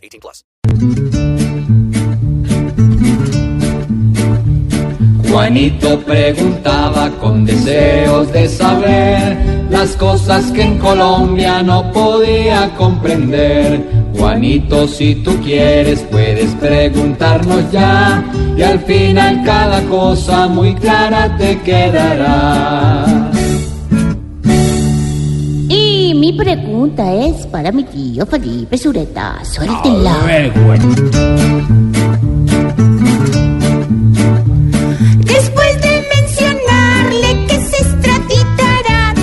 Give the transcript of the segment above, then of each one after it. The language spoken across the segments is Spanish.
18 plus. Juanito preguntaba con deseos de saber las cosas que en Colombia no podía comprender. Juanito, si tú quieres, puedes preguntarnos ya y al final cada cosa muy clara te quedará. Mi pregunta es para mi tío Felipe Sureta. Suéltela. Después de mencionarle que se extraditará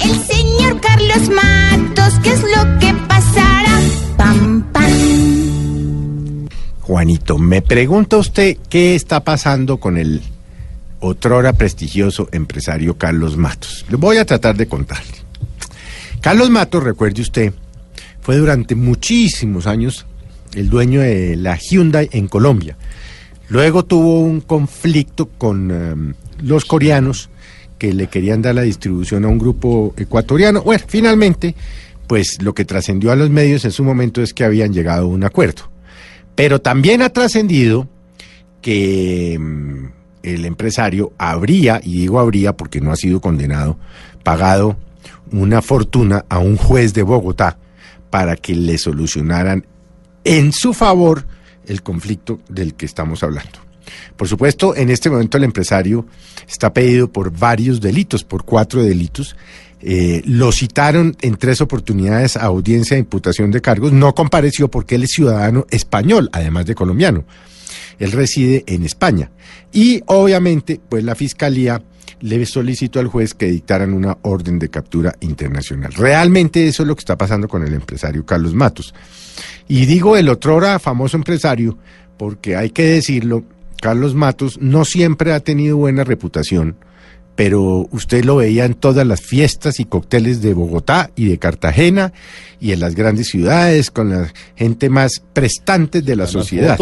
el señor Carlos Matos, ¿qué es lo que pasará? Pam, pam. Juanito, me pregunta usted qué está pasando con el otrora prestigioso empresario Carlos Matos. Le voy a tratar de contarle. Carlos Matos, recuerde usted, fue durante muchísimos años el dueño de la Hyundai en Colombia. Luego tuvo un conflicto con em, los coreanos que le querían dar la distribución a un grupo ecuatoriano. Bueno, finalmente, pues lo que trascendió a los medios en su momento es que habían llegado a un acuerdo. Pero también ha trascendido que mm, el empresario habría, y digo habría porque no ha sido condenado, pagado una fortuna a un juez de Bogotá para que le solucionaran en su favor el conflicto del que estamos hablando. Por supuesto, en este momento el empresario está pedido por varios delitos, por cuatro delitos. Eh, lo citaron en tres oportunidades a audiencia de imputación de cargos. No compareció porque él es ciudadano español, además de colombiano. Él reside en España. Y obviamente, pues la fiscalía le solicitó al juez que dictaran una orden de captura internacional. Realmente eso es lo que está pasando con el empresario Carlos Matos. Y digo el otrora famoso empresario porque hay que decirlo, Carlos Matos no siempre ha tenido buena reputación, pero usted lo veía en todas las fiestas y cócteles de Bogotá y de Cartagena y en las grandes ciudades con la gente más prestante de la sociedad.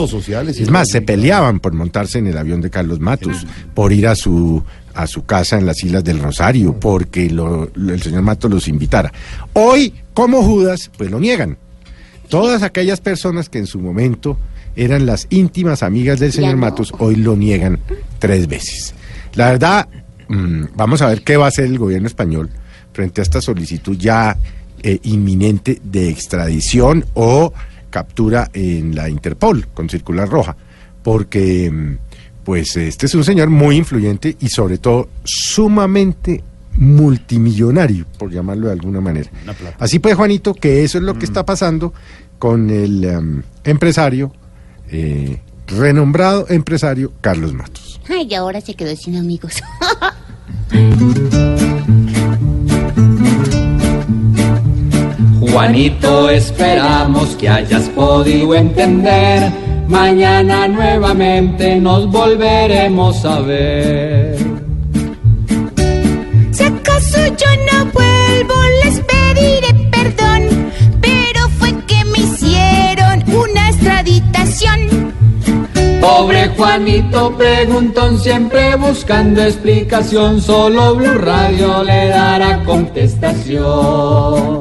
es más, se peleaban por montarse en el avión de Carlos Matos, por ir a su a su casa en las Islas del Rosario, porque lo- lo- el señor Matos los invitara. Hoy, como Judas, pues lo niegan. Todas aquellas personas que en su momento eran las íntimas amigas del señor no. Matos, hoy lo niegan tres veces. La verdad, mm, vamos a ver qué va a hacer el gobierno español frente a esta solicitud ya eh, inminente de extradición o captura en la Interpol con circular roja, porque mm, pues este es un señor muy influyente y sobre todo sumamente multimillonario, por llamarlo de alguna manera. Así pues, Juanito, que eso es lo que está pasando con el em, empresario, eh, renombrado empresario Carlos Matos. Ay, y ahora se quedó sin amigos. Juanito, esperamos que hayas podido entender. Mañana nuevamente nos volveremos a ver. Si acaso yo no vuelvo, les pediré perdón. Pero fue que me hicieron una extraditación. Pobre Juanito preguntón, siempre buscando explicación. Solo Blue Radio le dará contestación.